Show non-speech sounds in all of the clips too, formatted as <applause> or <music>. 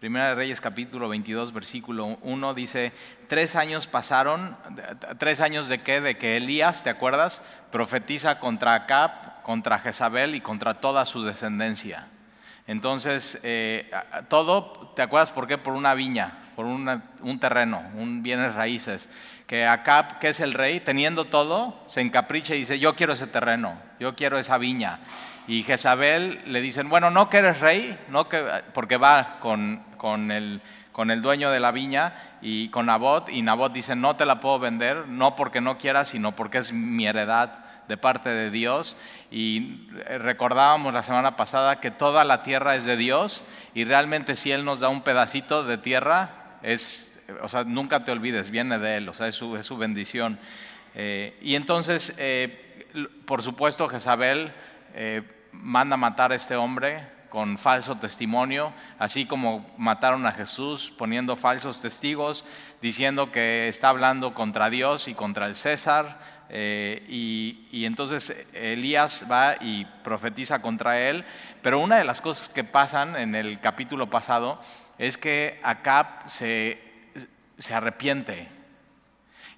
Primera de Reyes capítulo 22 versículo 1 dice, tres años pasaron, tres años de qué? De que Elías, ¿te acuerdas? Profetiza contra Acab, contra Jezabel y contra toda su descendencia. Entonces, eh, todo, ¿te acuerdas por qué? Por una viña, por un terreno, un bienes raíces. Que Acab, que es el rey, teniendo todo, se encapricha y dice, yo quiero ese terreno, yo quiero esa viña. Y Jezabel le dicen, bueno, no que eres rey, no que, porque va con, con, el, con el dueño de la viña y con Nabot, y Nabot dice, no te la puedo vender, no porque no quiera, sino porque es mi heredad de parte de Dios. Y recordábamos la semana pasada que toda la tierra es de Dios y realmente si Él nos da un pedacito de tierra, es, o sea, nunca te olvides, viene de Él, o sea, es su, es su bendición. Eh, y entonces, eh, por supuesto, Jezabel eh, manda matar a este hombre con falso testimonio, así como mataron a Jesús poniendo falsos testigos, diciendo que está hablando contra Dios y contra el César. Eh, y, entonces Elías va y profetiza contra él, pero una de las cosas que pasan en el capítulo pasado es que Acab se, se arrepiente.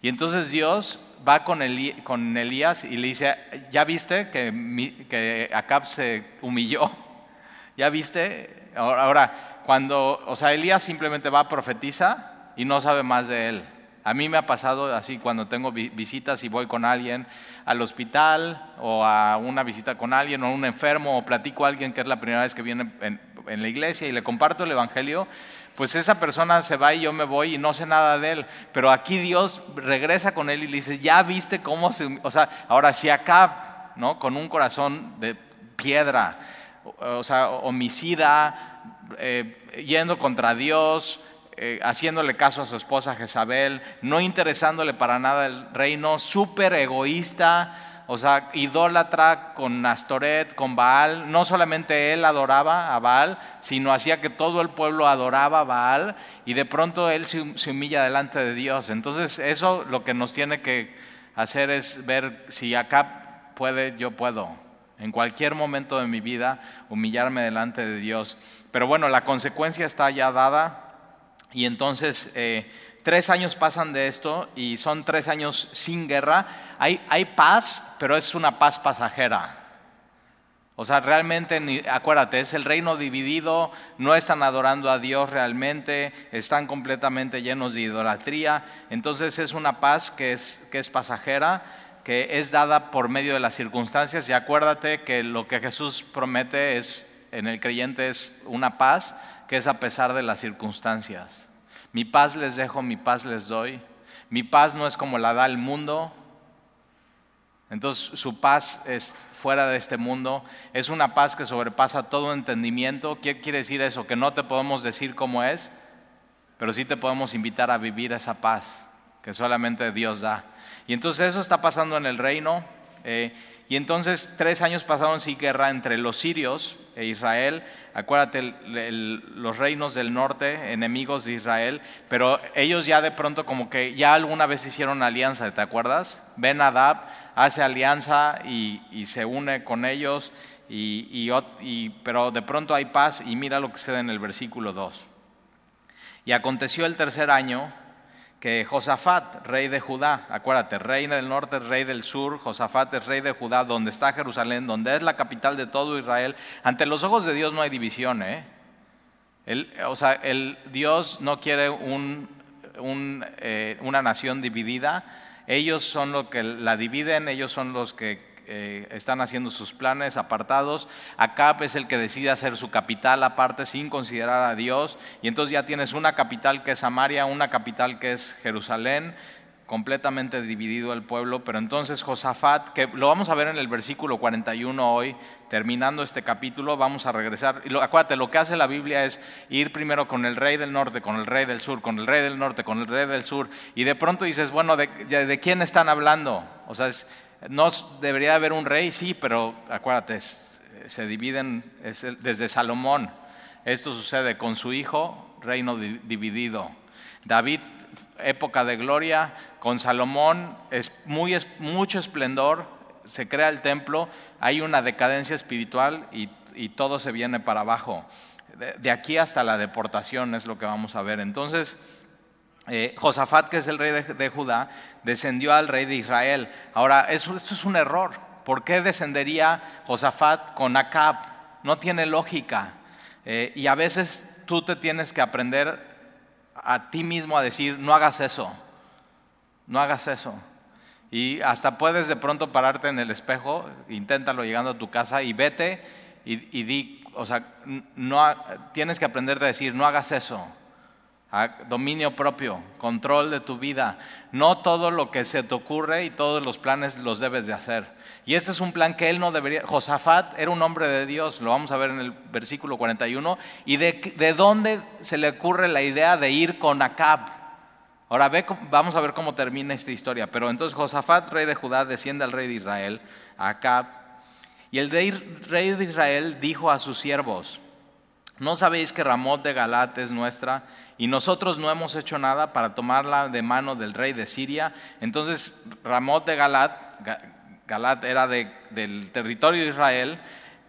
Y entonces Dios va con, con Elías y le dice, ¿ya viste que, que Acab se humilló? <laughs> ¿Ya viste? Ahora, cuando, o sea, Elías simplemente va, profetiza y no sabe más de él. A mí me ha pasado así cuando tengo visitas y voy con alguien al hospital o a una visita con alguien o un enfermo o platico a alguien que es la primera vez que viene en, en la iglesia y le comparto el Evangelio, pues esa persona se va y yo me voy y no sé nada de él. Pero aquí Dios regresa con él y le dice, ya viste cómo se... O sea, ahora si acá, ¿no? Con un corazón de piedra, o sea, homicida, eh, yendo contra Dios, eh, haciéndole caso a su esposa Jezabel, no interesándole para nada el reino, súper egoísta, o sea, idólatra con Astoret, con Baal. No solamente él adoraba a Baal, sino hacía que todo el pueblo adoraba a Baal y de pronto él se, humilla delante de Dios. Entonces eso lo que nos tiene que hacer es ver si acá puede, yo puedo. En cualquier momento de mi vida humillarme delante de Dios. Pero bueno, la consecuencia está ya dada y entonces... Eh, Tres años pasan de esto y son tres años sin guerra. Hay, hay paz, pero es una paz pasajera. O sea, realmente, acuérdate, es el reino dividido, no están adorando a Dios realmente, están completamente llenos de idolatría. Entonces es una paz que es, que es pasajera, que es dada por medio de las circunstancias. Y acuérdate que lo que Jesús promete es, en el creyente es una paz que es a pesar de las circunstancias. Mi paz les dejo, mi paz les doy. Mi paz no es como la da el mundo. Entonces su paz es fuera de este mundo. Es una paz que sobrepasa todo entendimiento. ¿Qué quiere decir eso? Que no te podemos decir cómo es, pero sí te podemos invitar a vivir esa paz que solamente Dios da. Y entonces eso está pasando en el reino. Eh, y entonces tres años pasaron sin guerra entre los sirios e Israel. Acuérdate, los reinos del norte, enemigos de Israel, pero ellos ya de pronto como que ya alguna vez hicieron alianza, ¿te acuerdas? Ben Adab hace alianza y, se une con ellos, y, pero de pronto hay paz y mira lo que sucede en el versículo 2. Y aconteció el tercer año que Josafat, rey de Judá, acuérdate, rey del norte, rey del sur, Josafat es rey de Judá, donde está Jerusalén, donde es la capital de todo Israel, ante los ojos de Dios no hay división, ¿eh? o sea, el Dios no quiere un, eh, una nación dividida, ellos son los que la dividen, ellos son los que eh, están haciendo sus planes apartados. Acab es el que decide hacer su capital aparte sin considerar a Dios. Y entonces ya tienes una capital que es Samaria, una capital que es Jerusalén, completamente dividido el pueblo. Pero entonces Josafat, que lo vamos a ver en el versículo 41 hoy, terminando este capítulo, vamos a regresar. Y lo, acuérdate, lo que hace la Biblia es ir primero con el rey del norte, con el rey del sur, con el rey del norte, con el rey del sur. Y de pronto dices, bueno, ¿de, de quién están hablando? O sea, es no debería haber un rey, sí, pero acuérdate, se dividen desde Salomón. Esto sucede con su hijo, reino dividido. David, época de gloria, con Salomón es muy, mucho esplendor, se crea el templo, hay una decadencia espiritual y, y todo se viene para abajo. de, aquí hasta la deportación es lo que vamos a ver. Entonces, eh, Josafat, que es el rey de, Judá, descendió al rey de Israel. Ahora, esto es un error. ¿Por qué descendería Josafat con Acab? No tiene lógica. Eh, y a veces tú te tienes que aprender a ti mismo a decir, no hagas eso, no hagas eso. Y hasta puedes de pronto pararte en el espejo, inténtalo llegando a tu casa y vete y, di, o sea, no, tienes que aprender a decir, no hagas eso. Dominio propio, control de tu vida. No todo lo que se te ocurre y todos los planes los debes de hacer. Y ese es un plan que él no debería. Josafat era un hombre de Dios, lo vamos a ver en el versículo 41. ¿Y de, de dónde se le ocurre la idea de ir con Acab? Ahora ve, vamos a ver cómo termina esta historia. Pero entonces Josafat, rey de Judá, desciende al rey de Israel, Acab. Y el rey, rey de Israel dijo a sus siervos: ¿No sabéis que Ramot de Galat es nuestra? Y nosotros no hemos hecho nada para tomarla de mano del rey de Siria. Entonces Ramot de Galat, Galat era del territorio de Israel,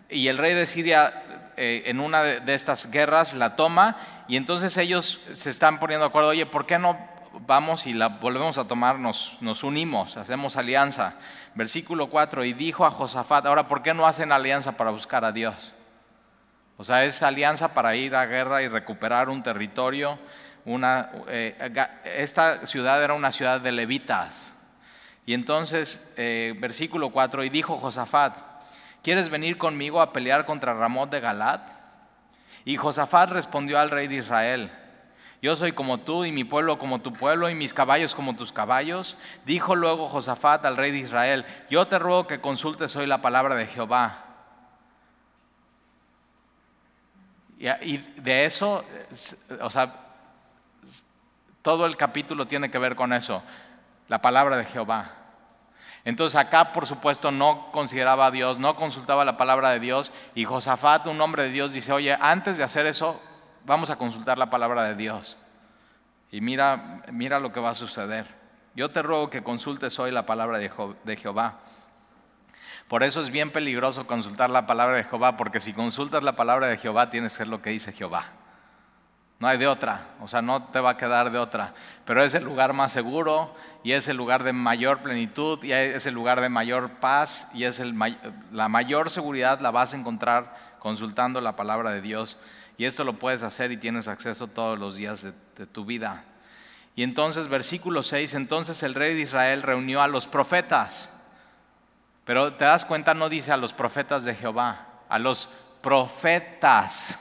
y el rey de Siria eh, en una de, estas guerras la toma, y entonces ellos se están poniendo de acuerdo, oye, ¿por qué no vamos y la volvemos a tomar, nos, nos unimos, hacemos alianza? Versículo 4, y dijo a Josafat, ahora, ¿por qué no hacen alianza para buscar a Dios? O sea, es alianza para ir a guerra y recuperar un territorio. Una, eh, esta ciudad era una ciudad de levitas. Y entonces, eh, versículo 4, y dijo Josafat, ¿quieres venir conmigo a pelear contra Ramot de Galat? Y Josafat respondió al rey de Israel, yo soy como tú y mi pueblo como tu pueblo y mis caballos como tus caballos. Dijo luego Josafat al rey de Israel, yo te ruego que consultes hoy la palabra de Jehová. Y de eso, o sea, todo el capítulo tiene que ver con eso, la palabra de Jehová. Entonces acá, por supuesto, no consideraba a Dios, no consultaba la palabra de Dios, y Josafat, un hombre de Dios, dice, oye, antes de hacer eso, vamos a consultar la palabra de Dios. Y mira, mira lo que va a suceder. Yo te ruego que consultes hoy la palabra de Jehová. Por eso es bien peligroso consultar la palabra de Jehová, porque si consultas la palabra de Jehová tienes que ser lo que dice Jehová. No hay de otra, o sea, no te va a quedar de otra. Pero es el lugar más seguro y es el lugar de mayor plenitud y es el lugar de mayor paz y es la mayor seguridad la vas a encontrar consultando la palabra de Dios. Y esto lo puedes hacer y tienes acceso todos los días de, de tu vida. Y entonces, versículo 6, entonces el rey de Israel reunió a los profetas pero te das cuenta, no dice a los profetas de Jehová, a los profetas.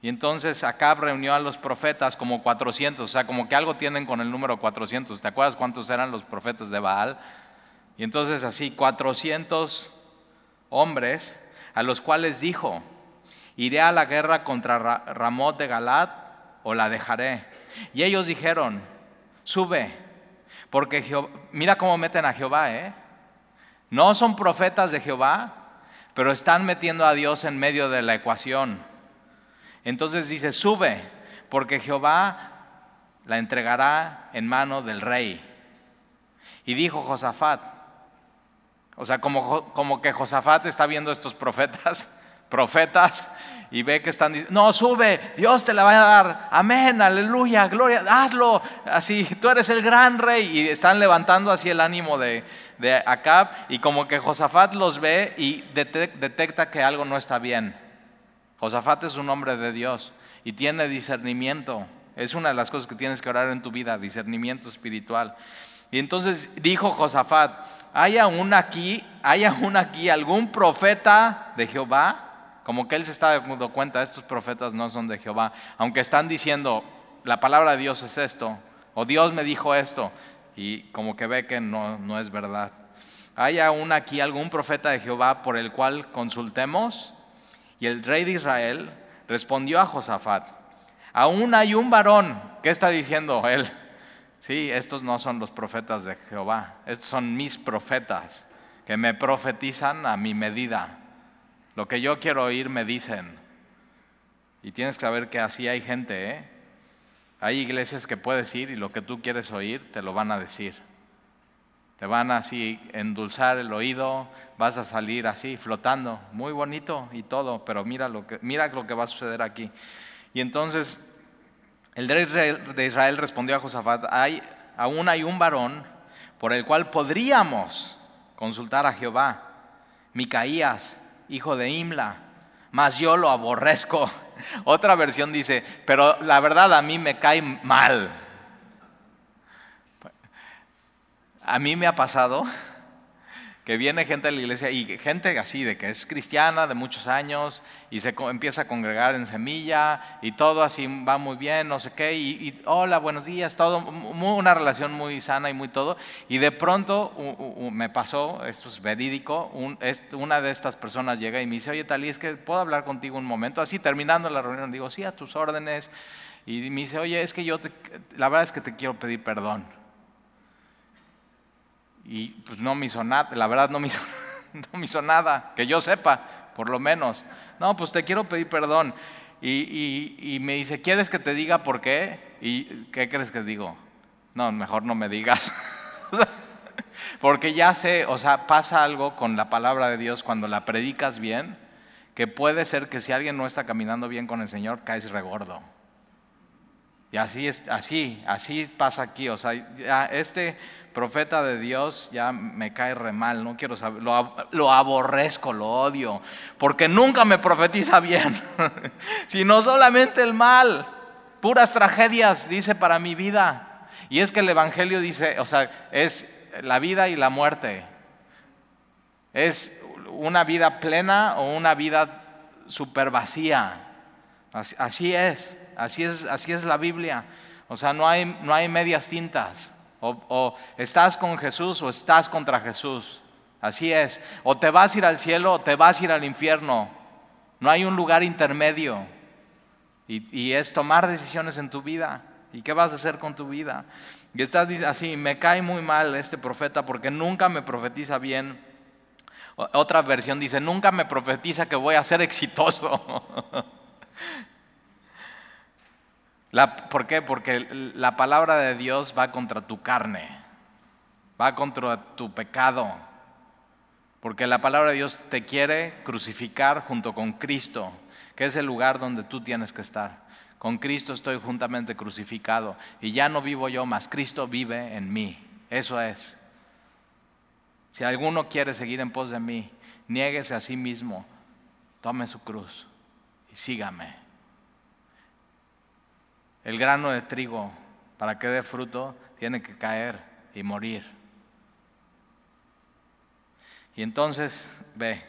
Y entonces Acab reunió a los profetas como 400, o sea, como que algo tienen con el número 400. ¿Te acuerdas cuántos eran los profetas de Baal? Y entonces así, 400 hombres a los cuales dijo, iré a la guerra contra Ramot de Galat o la dejaré. Y ellos dijeron, sube, porque Jehová, mira cómo meten a Jehová, ¿eh? No son profetas de Jehová, pero están metiendo a Dios en medio de la ecuación. Entonces dice, sube, porque Jehová la entregará en mano del rey. Y dijo Josafat, o sea, como, como que Josafat está viendo estos profetas, <laughs> profetas, y ve que están diciendo, no, sube, Dios te la va a dar, amén, aleluya, gloria, hazlo, así, tú eres el gran rey. Y están levantando así el ánimo de, de Acab y como que Josafat los ve y detecta que algo no está bien. Josafat es un hombre de Dios y tiene discernimiento. Es una de las cosas que tienes que orar en tu vida, discernimiento espiritual. Y entonces dijo Josafat, ¿hay aún aquí, hay aún aquí algún profeta de Jehová? Como que él se está dando cuenta, estos profetas no son de Jehová, aunque están diciendo, la palabra de Dios es esto, o Dios me dijo esto, y como que ve que no, no es verdad. ¿Hay aún aquí algún profeta de Jehová por el cual consultemos? Y el rey de Israel respondió a Josafat, aún hay un varón, ¿qué está diciendo él? <laughs> Sí, estos no son los profetas de Jehová, estos son mis profetas que me profetizan a mi medida. Lo que yo quiero oír me dicen. Y tienes que saber que así hay gente, ¿eh? Hay iglesias que puedes ir y lo que tú quieres oír te lo van a decir. Te van así endulzar el oído, vas a salir así flotando, muy bonito y todo, pero mira lo que, mira lo que va a suceder aquí. Y entonces el rey de Israel respondió a Josafat, hay, aún hay un varón por el cual podríamos consultar a Jehová, Micaías, hijo de Imla, mas yo lo aborrezco. <laughs> Otra versión dice, pero la verdad a mí me cae mal. A mí me ha pasado que viene gente de la iglesia y gente así de que es cristiana de muchos años y se empieza a congregar en semilla y todo así va muy bien, no sé qué, y, hola, buenos días, todo, una relación muy sana y muy todo. Y de pronto me pasó, esto es verídico, una de estas personas llega y me dice, oye Talí, es que puedo hablar contigo un momento, así terminando la reunión, digo, sí, a tus órdenes. Y me dice, oye, es que yo, la verdad es que te quiero pedir perdón y pues no me hizo nada, la verdad no me hizo, <laughs> no me hizo nada, que yo sepa, por lo menos. No, pues te quiero pedir perdón. Y, y, me dice, ¿quieres que te diga por qué? ¿Y qué crees que digo? No, mejor no me digas. <laughs> Porque ya sé, o sea, pasa algo con la palabra de Dios cuando la predicas bien, que puede ser que si alguien no está caminando bien con el Señor, caes regordo. Y así es, así, así pasa aquí. O sea, ya este profeta de Dios ya me cae re mal, no quiero saber, lo, aborrezco, lo odio, porque nunca me profetiza bien, <laughs> sino solamente el mal, puras tragedias, dice para mi vida. Y es que el Evangelio dice, o sea, es la vida y la muerte. Es una vida plena o una vida super vacía. Así es. Así es, así es la Biblia. O sea, no hay, no hay medias tintas. O, estás con Jesús o estás contra Jesús. Así es. O te vas a ir al cielo o te vas a ir al infierno. No hay un lugar intermedio. Y, y es tomar decisiones en tu vida. ¿Y qué vas a hacer con tu vida? Y estás así, me cae muy mal este profeta porque nunca me profetiza bien. Otra versión dice, nunca me profetiza que voy a ser exitoso. <laughs> ¿Por qué? Porque la palabra de Dios va contra tu carne, va contra tu pecado. Porque la palabra de Dios te quiere crucificar junto con Cristo, que es el lugar donde tú tienes que estar. Con Cristo estoy juntamente crucificado y ya no vivo yo, más Cristo vive en mí. Eso es. Si alguno quiere seguir en pos de mí, niéguese a sí mismo, tome su cruz y sígame. El grano de trigo, para que dé fruto, tiene que caer y morir. Y entonces, ve,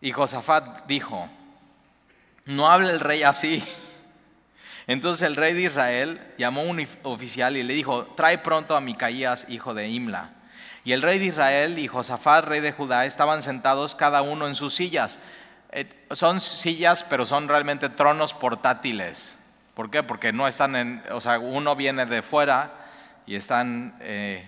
y Josafat dijo, no hable el rey así. Entonces el rey de Israel llamó a un oficial y le dijo, trae pronto a Micaías, hijo de Imla. Y el rey de Israel y Josafat, rey de Judá, estaban sentados cada uno en sus sillas. Eh, son sillas, pero son realmente tronos portátiles. ¿Por qué? Porque no están en, o sea, uno viene de fuera y están eh,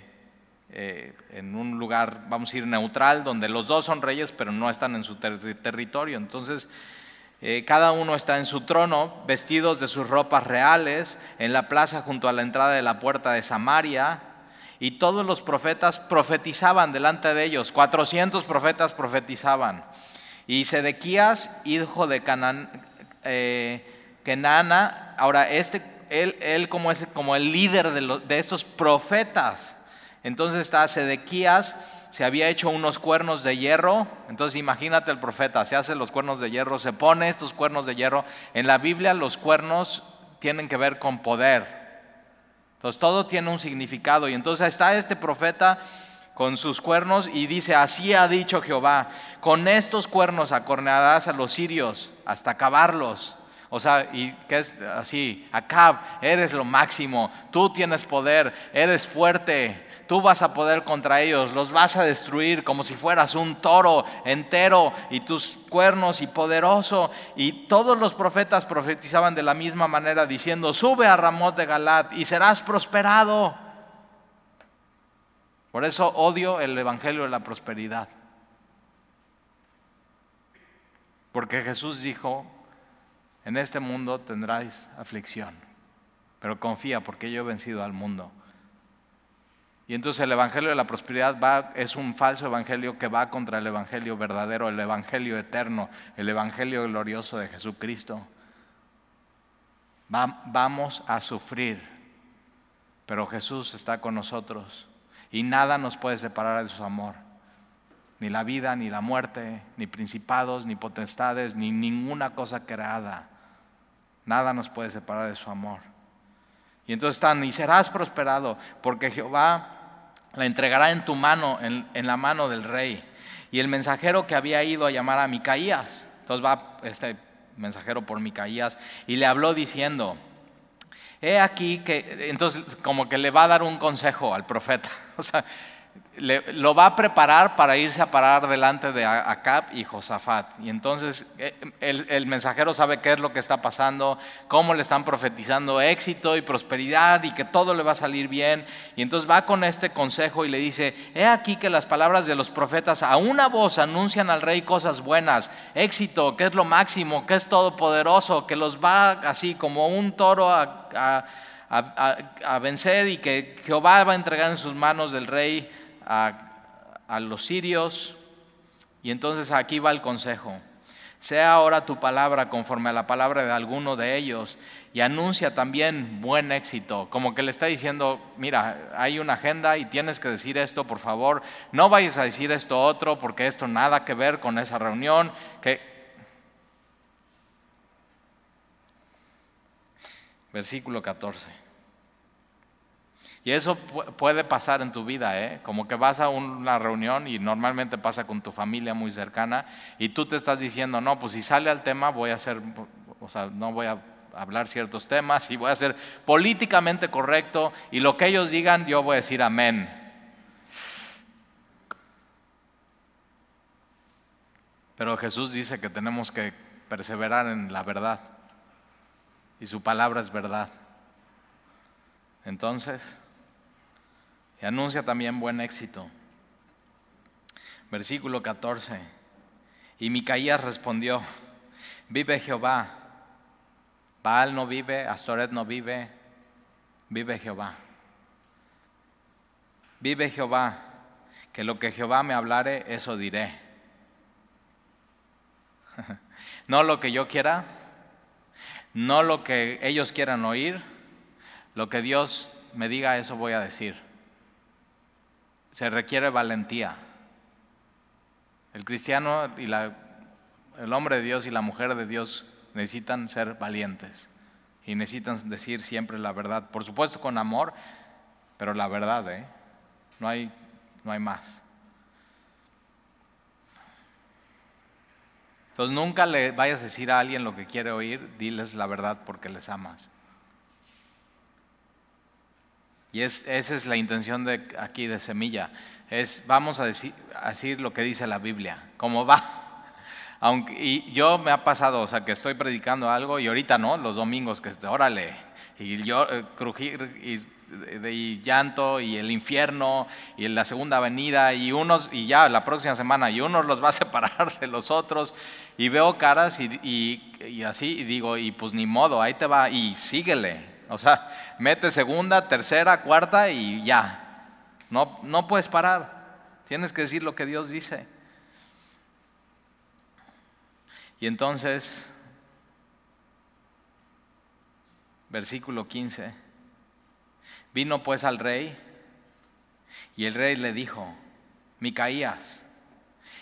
eh, en un lugar, vamos a ir neutral, donde los dos son reyes, pero no están en su territorio. Entonces, eh, cada uno está en su trono, vestidos de sus ropas reales, en la plaza junto a la entrada de la puerta de Samaria. Y todos los profetas profetizaban delante de ellos, 400 profetas profetizaban. Y Sedequías, hijo de Canán, que Nana, ahora este, él, él como es como el líder de, de estos profetas, entonces está Sedequías, se había hecho unos cuernos de hierro, entonces imagínate el profeta, se hace los cuernos de hierro, se pone estos cuernos de hierro, en la Biblia los cuernos tienen que ver con poder, entonces todo tiene un significado. Y entonces está este profeta con sus cuernos y dice, así ha dicho Jehová, con estos cuernos acornearás a los sirios hasta acabarlos. O sea, y que es así, Acab, eres lo máximo, tú tienes poder, eres fuerte, tú vas a poder contra ellos, los vas a destruir como si fueras un toro entero y tus cuernos y poderoso. Y todos los profetas profetizaban de la misma manera diciendo, sube a Ramot de Galat y serás prosperado. Por eso odio el Evangelio de la prosperidad. Porque Jesús dijo, en este mundo tendráis aflicción, pero confía porque yo he vencido al mundo. Y entonces el Evangelio de la Prosperidad va, es un falso Evangelio que va contra el Evangelio verdadero, el Evangelio eterno, el Evangelio glorioso de Jesucristo. vamos a sufrir, pero Jesús está con nosotros y nada nos puede separar de su amor. Ni la vida, ni la muerte, ni principados, ni potestades, ni ninguna cosa creada. Nada nos puede separar de su amor. Y entonces están, y serás prosperado, porque Jehová la entregará en tu mano, en, la mano del rey. Y el mensajero que había ido a llamar a Micaías, entonces va este mensajero por Micaías y le habló diciendo, he aquí que, entonces como que le va a dar un consejo al profeta, <laughs> o sea, lo va a preparar para irse a parar delante de Acab y Josafat. Y entonces eh, el, mensajero sabe qué es lo que está pasando, cómo le están profetizando éxito y prosperidad y que todo le va a salir bien. Y entonces va con este consejo y le dice, he aquí que las palabras de los profetas a una voz anuncian al rey cosas buenas, éxito, que es lo máximo, que es todopoderoso, que los va así como un toro a vencer y que Jehová va a entregar en sus manos del rey a, los sirios. Y entonces aquí va el consejo. Sea ahora tu palabra conforme a la palabra de alguno de ellos y anuncia también buen éxito. Como que le está diciendo, mira, hay una agenda y tienes que decir esto, por favor. No vayas a decir esto otro porque esto nada que ver con esa reunión. Que... Versículo 14. Y eso puede pasar en tu vida, ¿eh? como que vas a una reunión y normalmente pasa con tu familia muy cercana y tú te estás diciendo, no, pues si sale al tema voy a hacer, o sea, no voy a hablar ciertos temas y voy a ser políticamente correcto y lo que ellos digan yo voy a decir amén. Pero Jesús dice que tenemos que perseverar en la verdad y su palabra es verdad. Entonces, y anuncia también buen éxito. Versículo 14. Y Micaías respondió, vive Jehová, Baal no vive, Astoret no vive, vive Jehová. Vive Jehová, que lo que Jehová me hablare, eso diré. <laughs> No lo que yo quiera, no lo que ellos quieran oír, lo que Dios me diga, eso voy a decir se requiere valentía. El cristiano y el hombre de Dios y la mujer de Dios necesitan ser valientes y necesitan decir siempre la verdad. Por supuesto con amor, pero la verdad, ¿eh? no, hay, no hay más. Entonces nunca le vayas a decir a alguien lo que quiere oír, diles la verdad porque les amas. Y esa es la intención de aquí de Semilla. Es, vamos a decir, decir lo que dice la Biblia, cómo va. <laughs> Aunque, y yo me ha pasado, o sea, que estoy predicando algo y ahorita no, los domingos, que órale, y yo eh, crujir y, llanto y el infierno y la segunda avenida y unos, y ya la próxima semana, y unos los va a <laughs> separar de los otros y veo caras y, y así y digo, y pues ni modo, ahí te va y síguele, o sea, mete segunda, tercera, cuarta y ya. No, no puedes parar. Tienes que decir lo que Dios dice. Y entonces, versículo 15, vino pues al rey y el rey le dijo, Micaías,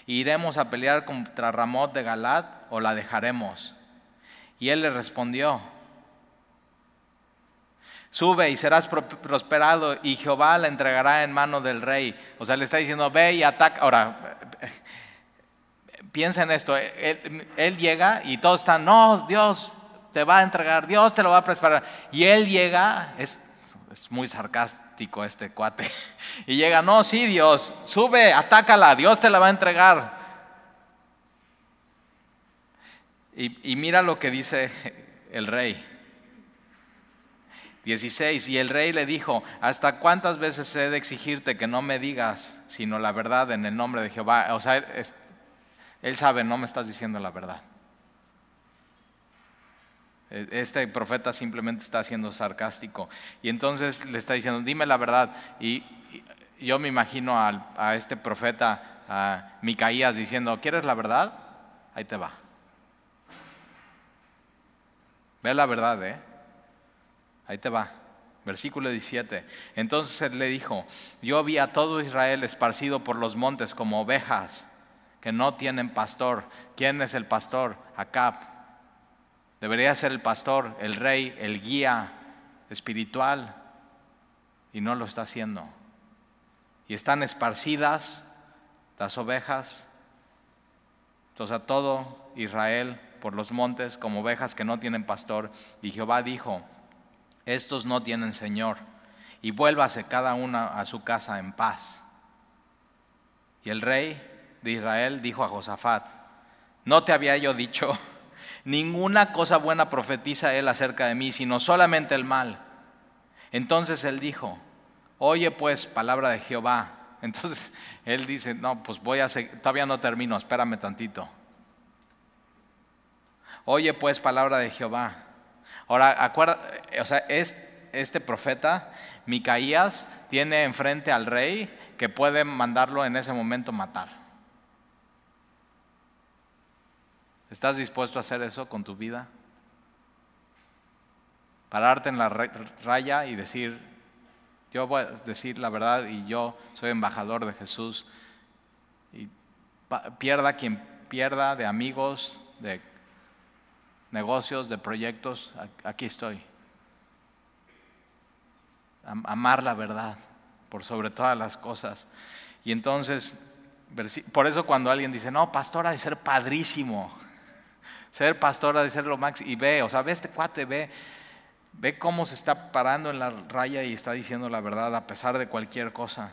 ¿iremos a pelear contra Ramot de Galat o la dejaremos? Y él le respondió, Sube y serás prosperado y Jehová la entregará en mano del rey. O sea, le está diciendo, ve y ataca. Ahora, <laughs> piensa en esto. Él, llega y todos están, no, Dios te va a entregar, Dios te lo va a prosperar. Y él llega, es, muy sarcástico este cuate. <laughs> Y llega, no, sí, Dios, sube, atácala, Dios te la va a entregar. y mira lo que dice el rey. 16. Y el rey le dijo, ¿hasta cuántas veces he de exigirte que no me digas sino la verdad en el nombre de Jehová? O sea, él sabe, no me estás diciendo la verdad. E, este profeta simplemente está siendo sarcástico. Y entonces le está diciendo, dime la verdad. Y, yo me imagino a, este profeta, a Micaías, diciendo, ¿quieres la verdad? Ahí te va. Ve la verdad, ¿eh? Ahí te va. Versículo 17. Entonces él le dijo, yo vi a todo Israel esparcido por los montes como ovejas que no tienen pastor. ¿Quién es el pastor? Acab. Debería ser el pastor, el rey, el guía espiritual. Y no lo está haciendo. Y están esparcidas las ovejas. Entonces a todo Israel por los montes como ovejas que no tienen pastor. Y Jehová dijo, estos no tienen Señor, y vuélvase cada una a su casa en paz. Y el rey de Israel dijo a Josafat, no te había yo dicho, <laughs> ninguna cosa buena profetiza él acerca de mí, sino solamente el mal. Entonces él dijo, oye pues palabra de Jehová. <laughs> Entonces él dice, no, pues voy a seguir, todavía no termino, espérame tantito. Oye pues palabra de Jehová. Ahora, acuerda, o sea, este profeta, Micaías, tiene enfrente al rey que puede mandarlo en ese momento matar. ¿Estás dispuesto a hacer eso con tu vida? Pararte en la raya y decir, yo voy a decir la verdad y yo soy embajador de Jesús. Y pierda quien pierda de amigos, de negocios, de proyectos, aquí estoy. Amar la verdad por sobre todas las cosas. Y entonces, por eso cuando alguien dice, no, pastor ha de ser padrísimo, <laughs> ser pastor ha de ser lo máximo, y ve, o sea, ve este cuate, ve, ve cómo se está parando en la raya y está diciendo la verdad a pesar de cualquier cosa.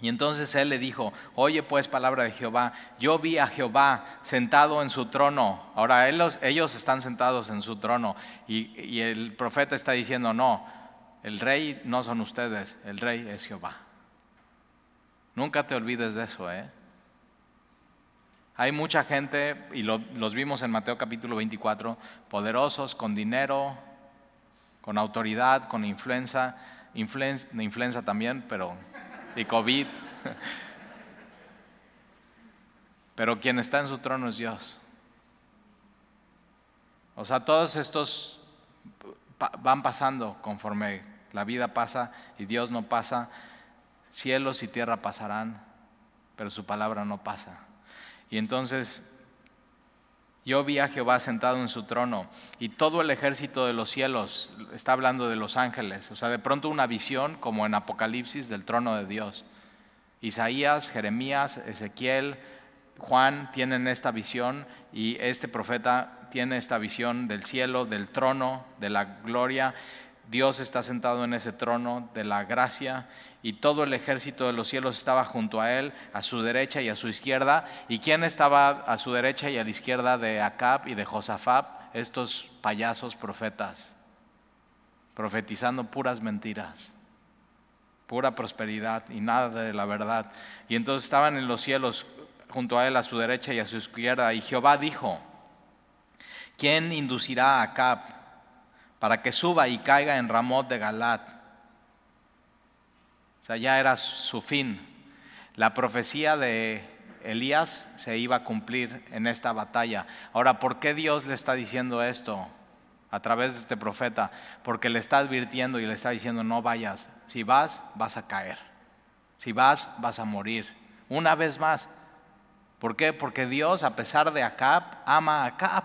Y entonces él le dijo, oye pues palabra de Jehová, yo vi a Jehová sentado en su trono. Ahora ellos, están sentados en su trono y, el profeta está diciendo, no, el rey no son ustedes, el rey es Jehová. Nunca te olvides de eso, ¿eh? Hay mucha gente, y los vimos en Mateo capítulo 24, poderosos, con dinero, con autoridad, con influencia, influencia, influencia también, pero y COVID. Pero quien está en su trono es Dios. O sea, todos estos van pasando conforme la vida pasa y Dios no pasa. Cielos y tierra pasarán, pero su palabra no pasa. Y entonces yo vi a Jehová sentado en su trono y todo el ejército de los cielos, está hablando de los ángeles, o sea, de pronto una visión como en Apocalipsis del trono de Dios. Isaías, Jeremías, Ezequiel, Juan tienen esta visión y este profeta tiene esta visión del cielo, del trono, de la gloria. Dios está sentado en ese trono de la gracia y todo el ejército de los cielos estaba junto a él, a su derecha y a su izquierda. ¿Y quién estaba a su derecha y a la izquierda de Acab y de Josafat? Estos payasos profetas, profetizando puras mentiras, pura prosperidad y nada de la verdad. Y entonces estaban en los cielos junto a él, a su derecha y a su izquierda. Y Jehová dijo, ¿quién inducirá a Acab para que suba y caiga en Ramot de Galat? Sea, ya era su fin. La profecía de Elías se iba a cumplir en esta batalla. Ahora, ¿por qué Dios le está diciendo esto a través de este profeta? Porque le está advirtiendo y le está diciendo, no vayas. Si vas, vas a caer. Si vas, vas a morir. Una vez más. ¿Por qué? Porque Dios, a pesar de Acab, ama a Acab.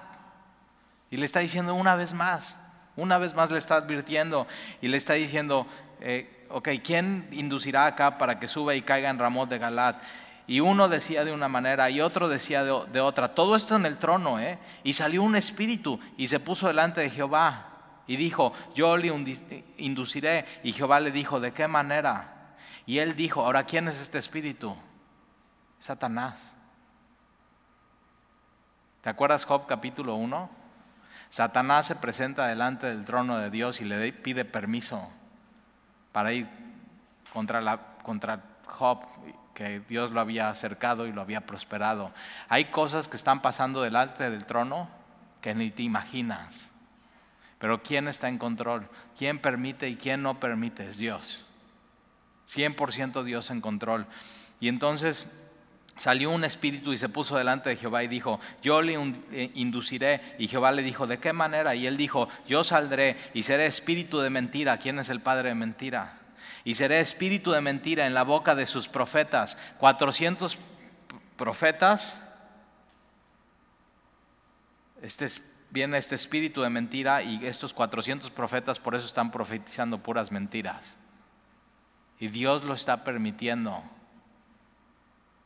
Y le está diciendo una vez más. Una vez más le está advirtiendo y le está diciendo, eh, ok, ¿quién inducirá acá para que suba y caiga en Ramón de Galat? Y uno decía de una manera y otro decía de, otra. Todo esto en el trono, ¿eh? Y salió un espíritu y se puso delante de Jehová y dijo, yo le induciré. Y Jehová le dijo, ¿de qué manera? Y él dijo, ahora, ¿quién es este espíritu? Satanás. ¿Te acuerdas Job capítulo 1? Satanás se presenta delante del trono de Dios y le pide permiso para ir contra, la, contra Job, que Dios lo había acercado y lo había prosperado. Hay cosas que están pasando delante del trono que ni te imaginas. Pero ¿quién está en control? ¿Quién permite y quién no permite? Es Dios. 100% Dios en control. Y entonces salió un espíritu y se puso delante de Jehová y dijo, yo le eh, induciré. Y Jehová le dijo, ¿de qué manera? Y él dijo, yo saldré y seré espíritu de mentira. ¿Quién es el padre de mentira?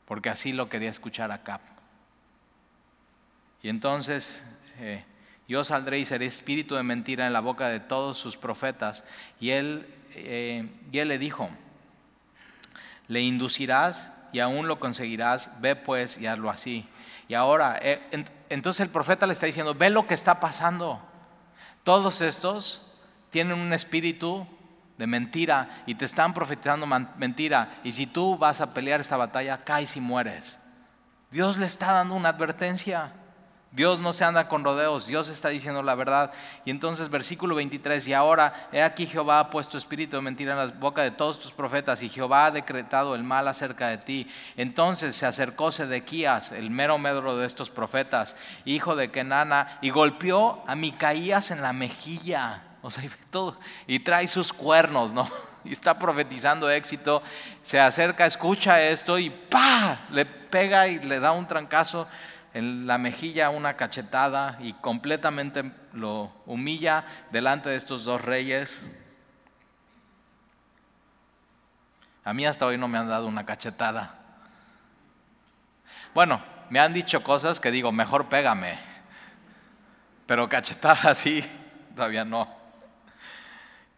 Porque así lo quería escuchar acá. Y entonces eh, yo saldré y seré espíritu de mentira en la boca de todos sus profetas. Y él, eh, y él le dijo, le inducirás y aún lo conseguirás, ve pues y hazlo así. Y ahora, eh, entonces el profeta le está diciendo, ve lo que está pasando. Todos estos tienen un espíritu de mentira y te están profetizando mentira. Y si tú vas a pelear esta batalla, caes y mueres. Dios le está dando una advertencia. Dios no se anda con rodeos, Dios está diciendo la verdad. Y entonces versículo 23, y ahora, he aquí Jehová ha puesto espíritu de mentira en la boca de todos tus profetas, y Jehová ha decretado el mal acerca de ti. Entonces se acercó Sedequías, el mero medro de estos profetas, hijo de Kenana, y golpeó a Micaías en la mejilla o sea, <laughs> y todo. Y trae sus cuernos, ¿no? <laughs> Y está profetizando éxito. Se acerca, escucha esto y ¡pa! Le pega y le da un trancazo en la mejilla, una cachetada y completamente lo humilla delante de estos dos reyes. A mí hasta hoy no me han dado una cachetada. Bueno, me han dicho cosas que digo, mejor pégame. Pero cachetada <laughs> sí, todavía no.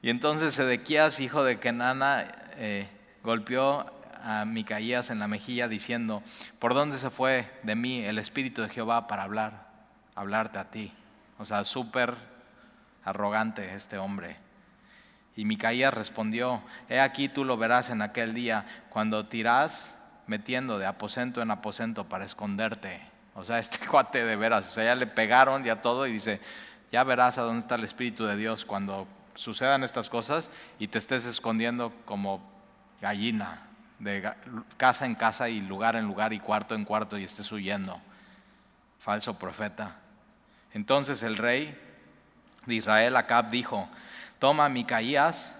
Y entonces Sedequías, hijo de Kenana, eh, golpeó a Micaías en la mejilla diciendo, ¿por dónde se fue de mí el Espíritu de Jehová para hablar, hablarte a ti? O sea, súper arrogante este hombre. Y Micaías respondió, he aquí tú lo verás en aquel día, cuando tirás metiendo de aposento en aposento para esconderte. O sea, <laughs> este cuate de veras, o sea, ya le pegaron ya todo y dice, ya verás a dónde está el Espíritu de Dios cuando sucedan estas cosas y te estés escondiendo como gallina, de casa en casa y lugar en lugar y cuarto en cuarto y estés huyendo. Falso profeta. Entonces el rey de Israel, Acab, dijo, toma a Micaías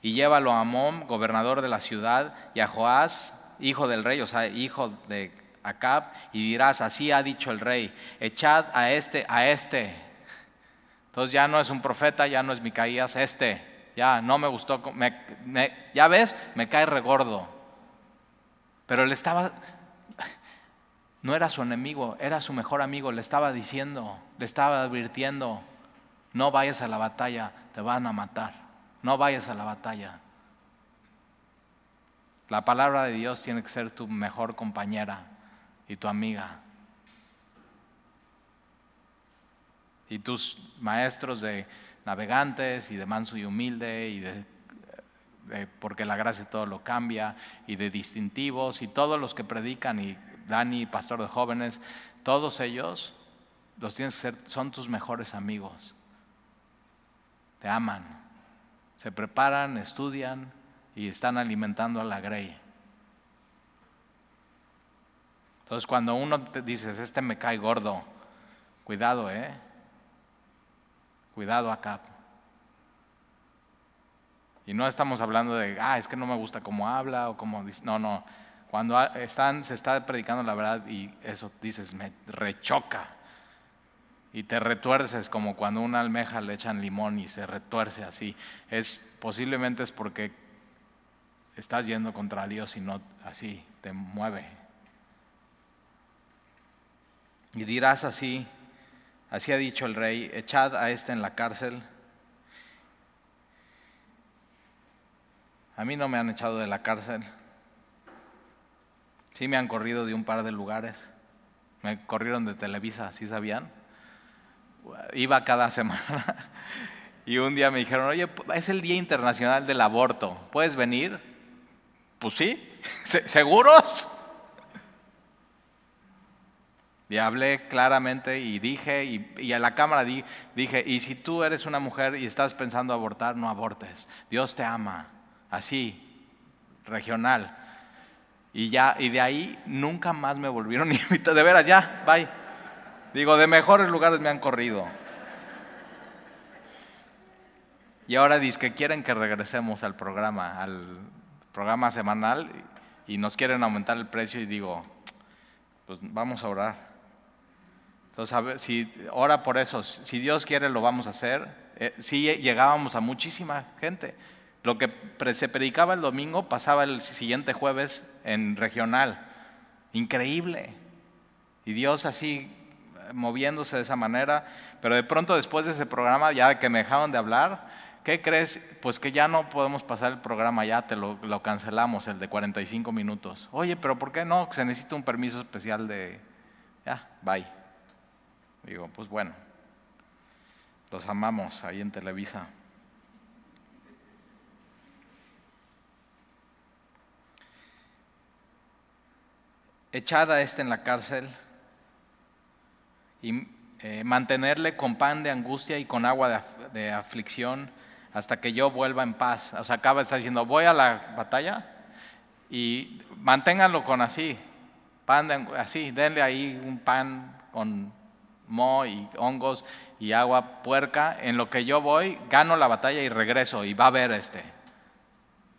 y llévalo a Amón, gobernador de la ciudad, y a Joás, hijo del rey, o sea, hijo de Acab, y dirás, así ha dicho el rey, echad a este, a este, entonces ya no es un profeta, ya no es Micaías, este, ya no me gustó, ya ves, me cae regordo. Pero él estaba, no era su enemigo, era su mejor amigo, le estaba diciendo, le estaba advirtiendo, no vayas a la batalla, te van a matar, no vayas a la batalla. La palabra de Dios tiene que ser tu mejor compañera y tu amiga. Y tus maestros de navegantes y de manso y humilde y de, porque la gracia todo lo cambia y de distintivos y todos los que predican y Dani, pastor de jóvenes, todos ellos los tienes que ser, son tus mejores amigos. Te aman, se preparan, estudian y están alimentando a la grey. Entonces cuando uno te dices, este me cae gordo, cuidado, ¿eh? Cuidado acá. Y no estamos hablando de, ah, es que no me gusta cómo habla o cómo dice. No, no. Cuando están, se está predicando la verdad y eso dices, me rechoca. Y te retuerces como cuando una almeja le echan limón y se retuerce así. Es, posiblemente es porque estás yendo contra Dios y no así, te mueve. Y dirás así, Así ha dicho el rey, echad a este en la cárcel. A mí no me han echado de la cárcel. Sí me han corrido de un par de lugares. Me corrieron de Televisa, ¿sí sabían? Iba cada <laughs> semana. Y un día me dijeron, oye, es el Día Internacional del Aborto. ¿Puedes venir? Pues sí. <laughs> ¿Seguros? Y hablé claramente y dije, y, a la cámara dije, y si tú eres una mujer y estás pensando abortar, no abortes. Dios te ama, así, regional. Y ya, y de ahí nunca más me volvieron <laughs> a invitar. De veras, ya, bye. Digo, de mejores lugares me han corrido. Y ahora dice que quieren que regresemos al programa, al programa semanal, y nos quieren aumentar el precio y digo, pues vamos a orar. Entonces, si ora por eso, si Dios quiere lo vamos a hacer. Eh, si llegábamos a muchísima gente. Lo que se predicaba el domingo pasaba el siguiente jueves en regional. Increíble. Y Dios así moviéndose de esa manera. Pero de pronto después de ese programa, ya que me dejaron de hablar, ¿qué crees? Pues que ya no podemos pasar el programa, ya te lo, lo cancelamos, el de 45 minutos. Oye, pero ¿por qué no? Se necesita un permiso especial de... Ya, bye. Digo, pues bueno, los amamos ahí en Televisa. echada este en la cárcel y eh, mantenerle con pan de angustia y con agua de, aflicción hasta que yo vuelva en paz. O sea, acaba de estar diciendo, voy a la batalla y manténganlo con así, pan de, así, denle ahí un pan con mo y hongos y agua puerca, en lo que yo voy, gano la batalla y regreso y va a ver este.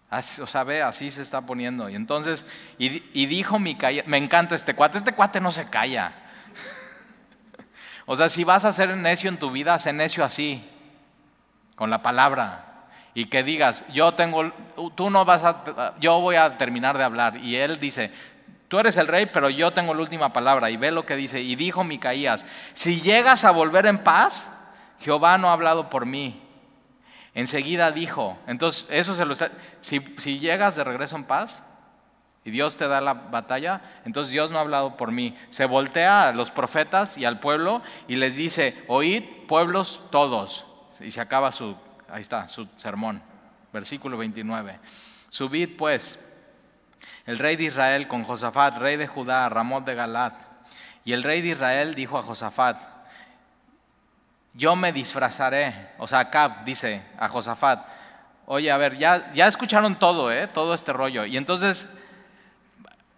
Así, o sea, ve, así se está poniendo. Y entonces, y, y dijo Micaía, me encanta este cuate, este cuate no se calla. <laughs> o sea, si vas a ser necio en tu vida, sé necio así, con la palabra. Y que digas, yo tengo, tú no vas a, yo voy a terminar de hablar. Y él dice, tú eres el rey, pero yo tengo la última palabra. Y ve lo que dice. Y dijo Micaías, si llegas a volver en paz, Jehová no ha hablado por mí Enseguida dijo, entonces eso se lo está, si, si llegas de regreso en paz y Dios te da la batalla, entonces Dios no ha hablado por mí. Se voltea a los profetas y al pueblo y les dice, oíd pueblos todos. Y se acaba su, ahí está, su sermón, versículo 29. Subid pues el rey de Israel con Josafat, rey de Judá, Ramón de Galat. Y el rey de Israel dijo a Josafat, yo me disfrazaré. O sea, Acab dice a Josafat, oye, a ver, ya, ya escucharon todo, ¿eh? todo este rollo. Y entonces,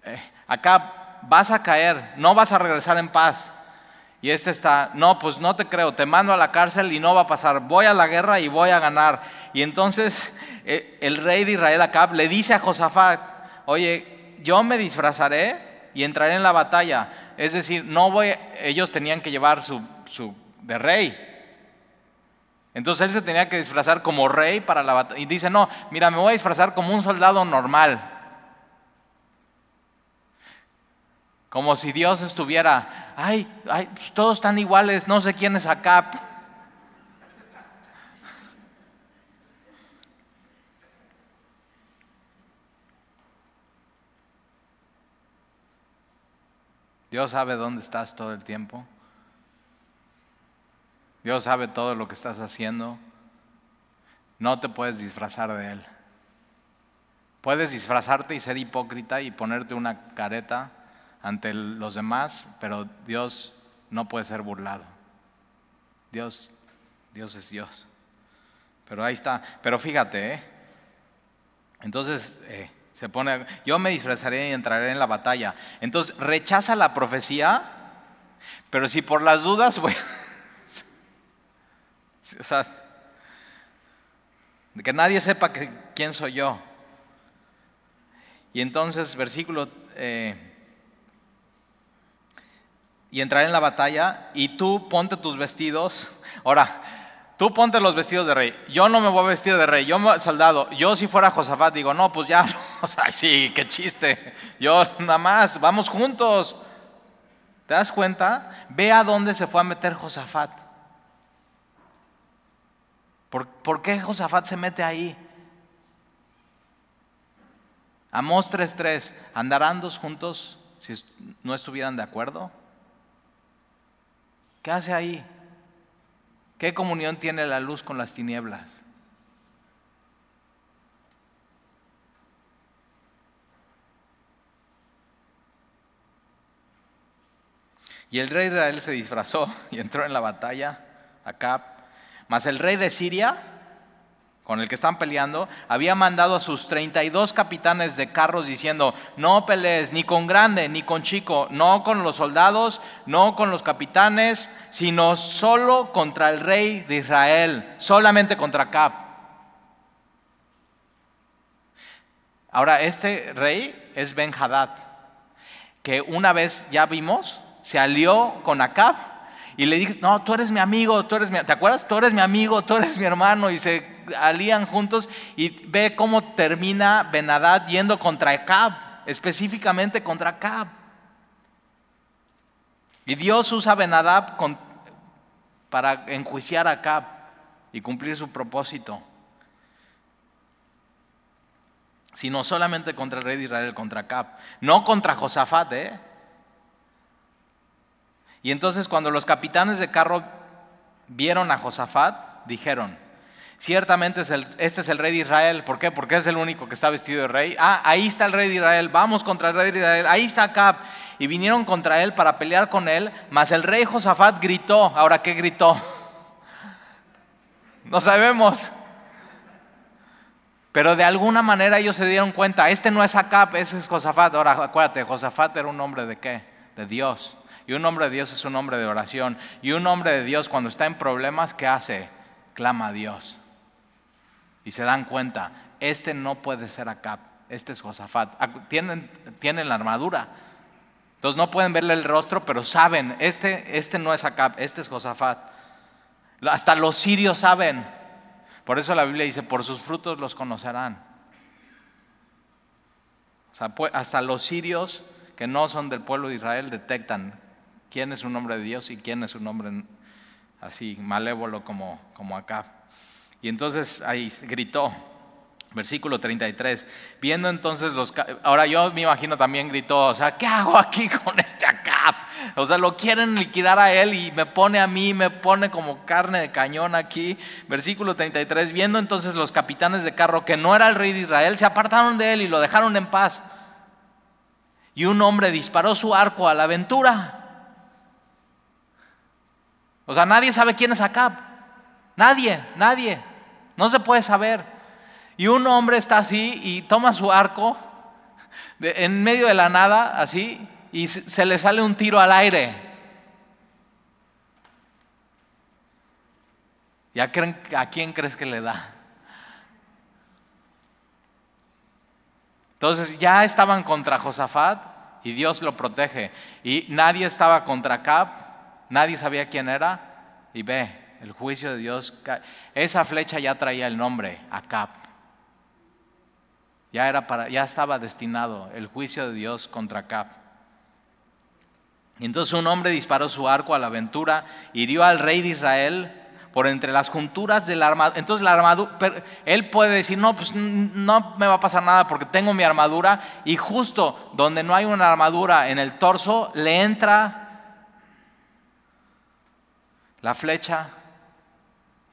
eh, Acab, vas a caer, no vas a regresar en paz. Y este está, no, pues no te creo, te mando a la cárcel y no va a pasar, voy a la guerra y voy a ganar. Y entonces eh, el rey de Israel, Acab, le dice a Josafat, oye, yo me disfrazaré y entraré en la batalla. Es decir, no voy, ellos tenían que llevar su, su de rey. Entonces él se tenía que disfrazar como rey para la batalla. Y dice, no, mira, me voy a disfrazar como un soldado normal. Como si Dios estuviera, ay, ay pues todos están iguales, no sé quién es acá. Dios sabe dónde estás todo el tiempo. Dios sabe todo lo que estás haciendo. No te puedes disfrazar de Él. Puedes disfrazarte y ser hipócrita y ponerte una careta ante los demás, pero Dios no puede ser burlado. Dios, Dios es Dios. Pero ahí está. Pero fíjate, ¿eh? Entonces eh, se pone, yo me disfrazaré y entraré en la batalla. Entonces rechaza la profecía, pero si por las dudas <laughs> voy, o sea, que nadie sepa quién soy yo. Y entonces, versículo, eh, y entraré en la batalla y tú ponte tus vestidos. Ahora, tú ponte los vestidos de rey. Yo no me voy a vestir de rey, yo soldado. Yo si fuera Josafat digo, no, pues ya, <laughs> sea, sí, qué chiste. Yo nada más, vamos juntos. ¿Te das cuenta? Ve a dónde se fue a meter Josafat. ¿Por, qué Josafat se mete ahí? Amos 3.3, ¿andarán dos juntos si no estuvieran de acuerdo? ¿Qué hace ahí? ¿Qué comunión tiene la luz con las tinieblas? Y el rey de Israel se disfrazó y entró en la batalla, Acab, mas el rey de Siria con el que están peleando, había mandado a sus 32 capitanes de carros diciendo, no pelees ni con grande ni con chico, no con los soldados, no con los capitanes, sino solo contra el rey de Israel, solamente contra Cap. Ahora, este rey es Ben Hadad, que una vez ya vimos, se alió con Acab y le dije, no, tú eres mi amigo, tú eres mi, ¿te acuerdas? Tú eres mi amigo, tú eres mi hermano y se alían juntos y ve cómo termina Benadad yendo contra Acab, específicamente contra Acab. Y Dios usa a Benadab para enjuiciar a Acab y cumplir su propósito. Sino solamente contra el rey de Israel, contra Acab. No contra Josafat, ¿eh? Y entonces cuando los capitanes de carro vieron a Josafat, dijeron, ciertamente este es el rey de Israel. ¿Por qué? Porque es el único que está vestido de rey. Ah, ahí está el rey de Israel, vamos contra el rey de Israel, ahí está Acab. Y vinieron contra él para pelear con él, mas el rey Josafat gritó. Ahora, ¿qué gritó? <laughs> No sabemos. Pero de alguna manera ellos se dieron cuenta, este no es Acab, ese es Josafat. Ahora, acuérdate, Josafat era un hombre de qué? De Dios. Y un hombre de Dios es un hombre de oración. Y un hombre de Dios cuando está en problemas, ¿qué hace? Clama a Dios. Y se dan cuenta, este no puede ser Acab, este es Josafat. Tienen, la armadura. Entonces no pueden verle el rostro, pero saben, este, este no es Acab, este es Josafat. Hasta los sirios saben. Por eso la Biblia dice, por sus frutos los conocerán. O sea, hasta los sirios que no son del pueblo de Israel detectan quién es un hombre de Dios y quién es un hombre así malévolo como, como acá. Y entonces ahí gritó, versículo 33, viendo entonces los... Ahora yo me imagino también gritó, o sea, ¿qué hago aquí <laughs> con este acá? O sea, lo quieren liquidar a él y me pone a mí, me pone como carne de cañón aquí. Versículo 33, viendo entonces los capitanes de carro que no era el rey de Israel, se apartaron de él y lo dejaron en paz. Y un hombre disparó su arco a la aventura o sea, nadie sabe quién es Acab. Nadie, nadie. No se puede saber. Y un hombre está así y toma su arco en medio de la nada, así, y se le sale un tiro al aire. ¿Y a, a quién crees que le da? Entonces ya estaban contra Josafat y Dios lo protege. Y nadie estaba contra Acab nadie sabía quién era, y ve, el juicio de Dios, esa flecha ya traía el nombre, Acab. Ya, era para, ya estaba destinado el juicio de Dios contra Acab. Y entonces un hombre disparó su arco a la aventura, hirió al rey de Israel por entre las junturas de la armadura. Entonces la armadura, él puede decir, no, pues no me va a pasar nada porque tengo mi armadura. Y justo donde no hay una armadura en el torso, le entra la flecha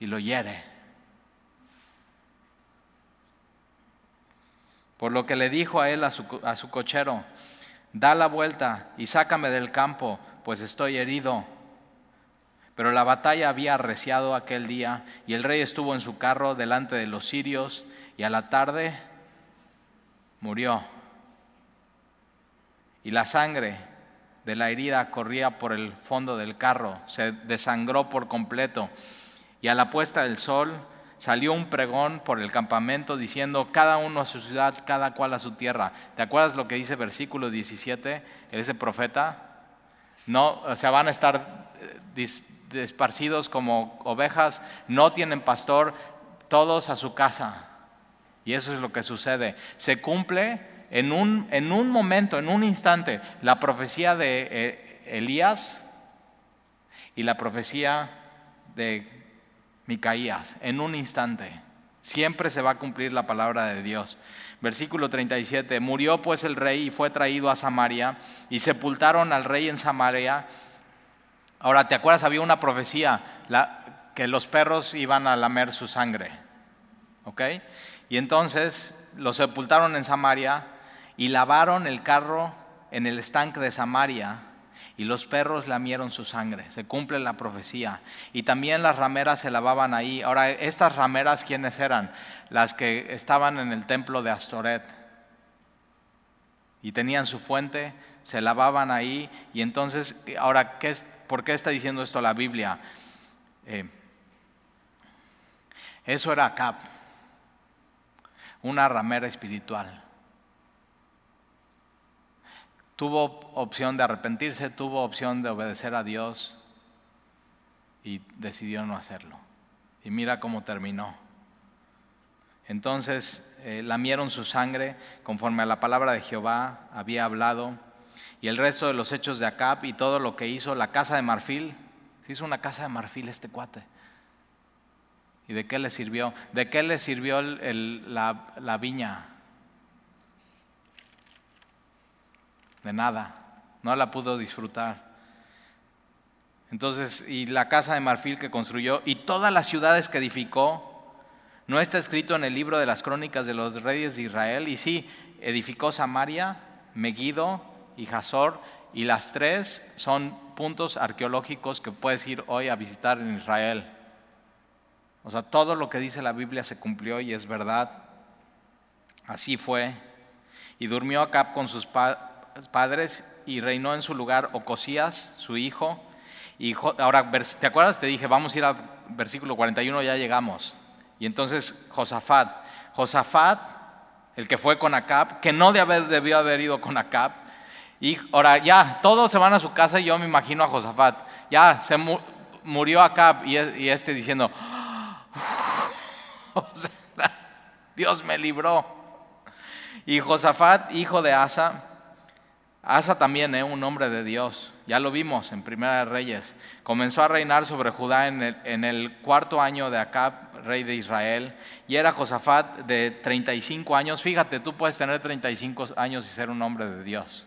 y lo hiere. Por lo que le dijo a él, a su, cochero, da la vuelta y sácame del campo, pues estoy herido. Pero la batalla había arreciado aquel día y el rey estuvo en su carro delante de los sirios y a la tarde murió. Y la sangre de la herida corría por el fondo del carro, se desangró por completo. Y a la puesta del sol salió un pregón por el campamento diciendo, cada uno a su ciudad, cada cual a su tierra. ¿Te acuerdas lo que dice versículo 17, ese profeta? No, o sea, van a estar desparcidos como ovejas, no tienen pastor, todos a su casa. Y eso es lo que sucede. Se cumple en un, en un momento, en un instante, la profecía de eh, Elías y la profecía de Micaías, en un instante. Siempre se va a cumplir la palabra de Dios. Versículo 37, murió pues el rey y fue traído a Samaria y sepultaron al rey en Samaria. Ahora, ¿te acuerdas? Había una profecía que los perros iban a lamer su sangre. ¿Ok? Y entonces lo sepultaron en Samaria y lavaron el carro en el estanque de Samaria y los perros lamieron su sangre. Se cumple la profecía. Y también las rameras se lavaban ahí. Ahora, estas rameras, ¿quiénes eran? Las que estaban en el templo de Astoret. Y tenían su fuente, se lavaban ahí. Y entonces, ahora, ¿qué es, ¿por qué está diciendo esto la Biblia? Eh, eso era Acab, una ramera espiritual tuvo opción de arrepentirse, tuvo opción de obedecer a Dios y decidió no hacerlo. Y mira cómo terminó. Entonces eh, lamieron su sangre conforme a la palabra de Jehová había hablado. Y el resto de los hechos de Acab y todo lo que hizo la casa de marfil, se hizo una casa de marfil este cuate. ¿Y de qué le sirvió? ¿De qué le sirvió la, la viña? De nada, no la pudo disfrutar. Entonces, y la casa de marfil que construyó y todas las ciudades que edificó, no está escrito en el libro de las crónicas de los reyes de Israel. Y sí, edificó Samaria, Megiddo y Hazor, y las tres son puntos arqueológicos que puedes ir hoy a visitar en Israel. O sea, todo lo que dice la Biblia se cumplió y es verdad. Así fue. Y durmió Acab con sus, padres padres y reinó en su lugar Ocosías, su hijo. Y ahora, ¿te acuerdas? Te dije, vamos a ir al versículo 41, ya llegamos. Y entonces Josafat, Josafat, el que fue con Acab, que no debió haber ido con Acab. Y ahora ya, todos se van a su casa y yo me imagino a Josafat. Ya, se murió Acab y, y este diciendo, <laughs> Dios me libró. Y Josafat, hijo de Asa, Asa también, es ¿eh? un hombre de Dios, ya lo vimos en Primera de Reyes. Comenzó a reinar sobre Judá en el, cuarto año de Acab, rey de Israel, y era Josafat de 35 años. Fíjate, tú puedes tener 35 años y ser un hombre de Dios,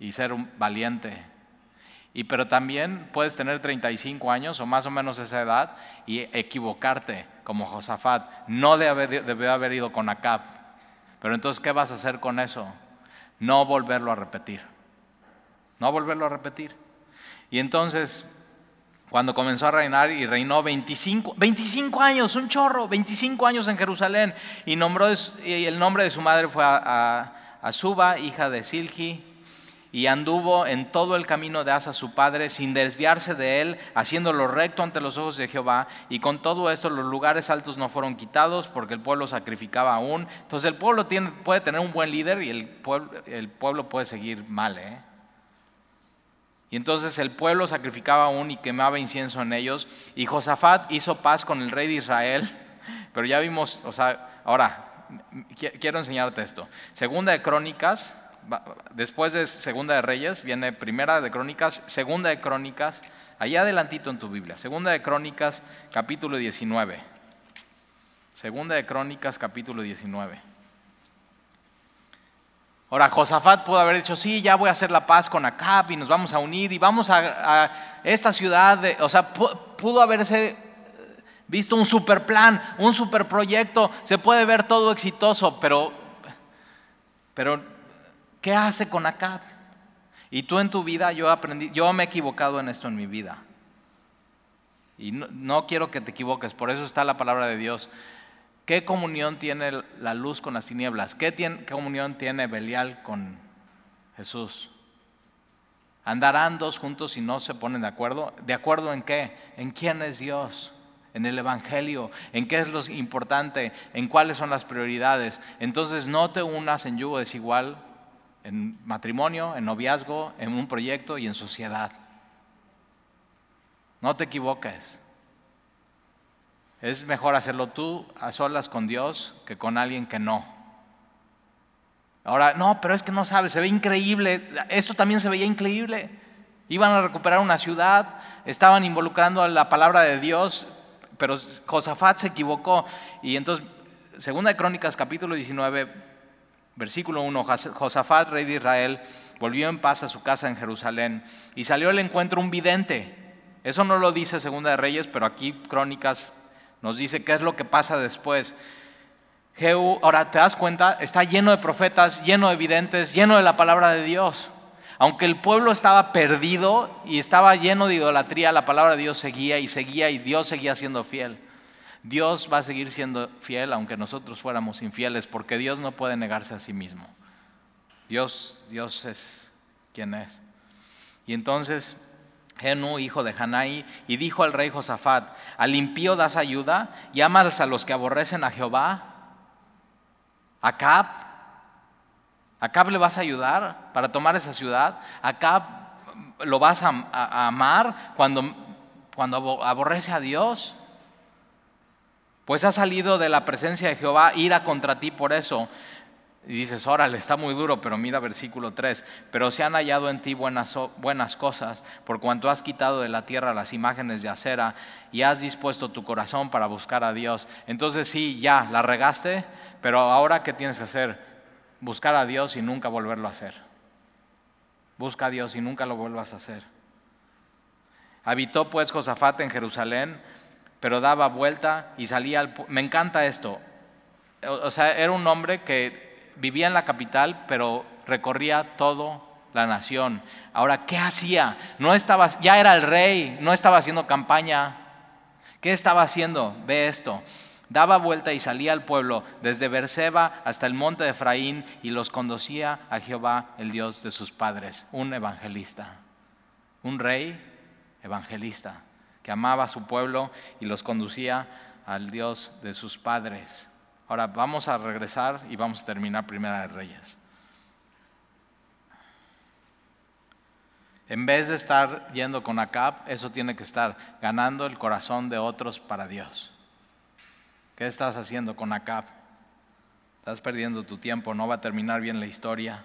y ser valiente. Y pero también puedes tener 35 años o más o menos esa edad y equivocarte como Josafat. No debió haber ido con Acab. Pero entonces, ¿qué vas a hacer con eso? No volverlo a repetir. No volverlo a repetir. Y entonces, cuando comenzó a reinar y reinó 25, 25 años, un chorro, 25 años en Jerusalén, y, nombró, y el nombre de su madre fue a, a, Suba, hija de Silgi, y anduvo en todo el camino de Asa su padre, sin desviarse de él, haciéndolo recto ante los ojos de Jehová. Y con todo esto los lugares altos no fueron quitados, porque el pueblo sacrificaba aún. Entonces el pueblo tiene, puede tener un buen líder y el pueblo, el pueblo puede seguir mal. ¿eh? Y entonces el pueblo sacrificaba aún y quemaba incienso en ellos. Y Josafat hizo paz con el rey de Israel. <laughs> Pero ya vimos, o sea, ahora, quiero enseñarte esto. Segunda de Crónicas después de Segunda de Reyes viene Primera de Crónicas, Segunda de Crónicas, allá adelantito en tu Biblia, Segunda de Crónicas, capítulo 19. Segunda de Crónicas, capítulo 19. Ahora, Josafat pudo haber dicho, sí, ya voy a hacer la paz con Acab y nos vamos a unir y vamos a, esta ciudad, o sea, pudo haberse visto un super plan, un super proyecto, se puede ver todo exitoso, pero, pero ¿Qué hace con Acab? Y tú en tu vida, yo aprendí, yo me he equivocado en esto en mi vida. Y no, quiero que te equivoques, por eso está la palabra de Dios. ¿Qué comunión tiene la luz con las tinieblas? ¿Qué comunión tiene Belial con Jesús? ¿Andarán dos juntos y no se ponen de acuerdo? ¿De acuerdo en qué? ¿En quién es Dios? en el Evangelio, en qué es lo importante, en cuáles son las prioridades. Entonces no te unas en yugo desigual en matrimonio, en noviazgo, en un proyecto y en sociedad. No te equivoques. Es mejor hacerlo tú a solas con Dios que con alguien que no. Ahora, no, pero es que no sabes, se ve increíble. Esto también se veía increíble. Iban a recuperar una ciudad, estaban involucrando a la palabra de Dios, pero Josafat se equivocó. Y entonces, segunda de Crónicas, capítulo 19, Versículo 1, Josafat, rey de Israel, volvió en paz a su casa en Jerusalén y salió al encuentro un vidente. Eso no lo dice Segunda de Reyes, pero aquí Crónicas nos dice qué es lo que pasa después. Ahora te das cuenta, está lleno de profetas, lleno de videntes, lleno de la palabra de Dios. Aunque el pueblo estaba perdido y estaba lleno de idolatría, la palabra de Dios seguía y seguía y Dios seguía siendo fiel. Dios va a seguir siendo fiel aunque nosotros fuéramos infieles, porque Dios no puede negarse a sí mismo. Dios, Dios es quien es. Y entonces Genú, hijo de Hanai, y dijo al rey Josafat, ¿al impío das ayuda y amas a los que aborrecen a Jehová? ¿Acab? ¿Acab le vas a ayudar para tomar esa ciudad? ¿Acab lo vas a, amar cuando, cuando aborrece a Dios? Pues ha salido de la presencia de Jehová ira contra ti por eso. Y dices, órale, está muy duro, pero mira versículo 3, pero se han hallado en ti buenas, buenas cosas, por cuanto has quitado de la tierra las imágenes de acera y has dispuesto tu corazón para buscar a Dios. Entonces sí, ya, la regaste, pero ahora ¿qué tienes que hacer? Buscar a Dios y nunca volverlo a hacer. Busca a Dios y nunca lo vuelvas a hacer. Habitó pues Josafat en Jerusalén, pero daba vuelta y salía al... Me encanta esto. O sea, era un hombre que vivía en la capital, pero recorría toda la nación. Ahora, ¿qué hacía? No estaba, ya era el rey, no estaba haciendo campaña. ¿Qué estaba haciendo? Ve esto. Daba vuelta y salía al pueblo desde Berseba hasta el monte de Efraín y los conducía a Jehová, el Dios de sus padres. Un evangelista, un rey evangelista que amaba a su pueblo y los conducía al Dios de sus padres. Ahora vamos a regresar y vamos a terminar Primera de Reyes. En vez de estar yendo con Acab, eso tiene que estar ganando el corazón de otros para Dios. ¿Qué estás haciendo con Acab? Estás perdiendo tu tiempo, no va a terminar bien la historia.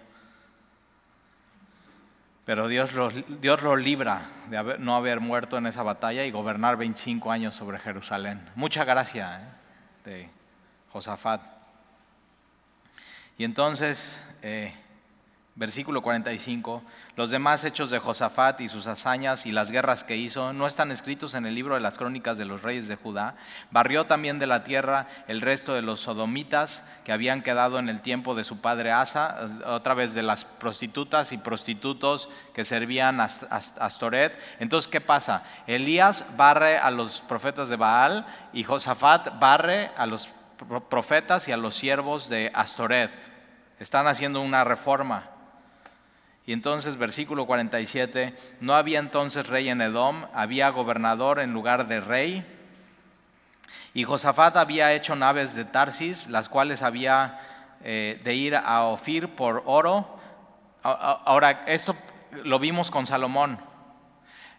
Pero Dios lo, Dios libra de no haber muerto en esa batalla y gobernar 25 años sobre Jerusalén. Mucha gracia. ¿eh? Josafat. Y entonces, eh, versículo 45, los demás hechos de Josafat y sus hazañas y las guerras que hizo no están escritos en el libro de las crónicas de los reyes de Judá. Barrió también de la tierra el resto de los sodomitas que habían quedado en el tiempo de su padre Asa, otra vez de las prostitutas y prostitutos que servían a Astoret. Entonces, ¿qué pasa? Elías barre a los profetas de Baal y Josafat barre a los profetas y a los siervos de Astoret. Están haciendo una reforma. Y entonces, versículo 47, no había entonces rey en Edom, había gobernador en lugar de rey. Y Josafat había hecho naves de Tarsis, las cuales había eh, de ir a Ofir por oro. Ahora, esto lo vimos con Salomón.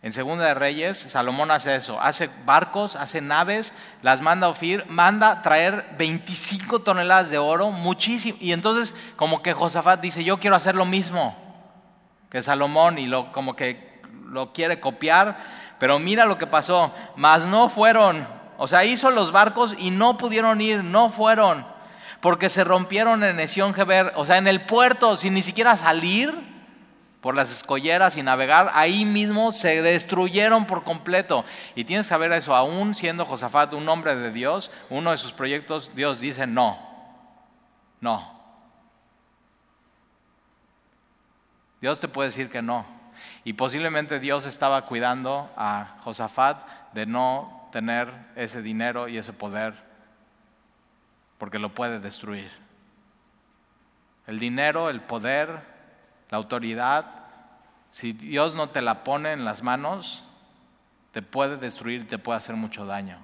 En Segunda de Reyes, Salomón hace eso, hace barcos, hace naves, las manda a Ofir, manda traer 25 toneladas de oro, muchísimo. Y entonces como que Josafat dice, yo quiero hacer lo mismo que Salomón y lo, como que lo quiere copiar, pero mira lo que pasó, mas no fueron, o sea, hizo los barcos y no pudieron ir, no fueron, porque se rompieron en Esión Geber, o sea, en el puerto, sin ni siquiera salir por las escolleras y navegar, ahí mismo se destruyeron por completo. Y tienes que saber eso, aún siendo Josafat un hombre de Dios, uno de sus proyectos, Dios dice no, no. Dios te puede decir que no. Y posiblemente Dios estaba cuidando a Josafat de no tener ese dinero y ese poder, porque lo puede destruir. El dinero, el poder, la autoridad, si Dios no te la pone en las manos, te puede destruir, te puede hacer mucho daño.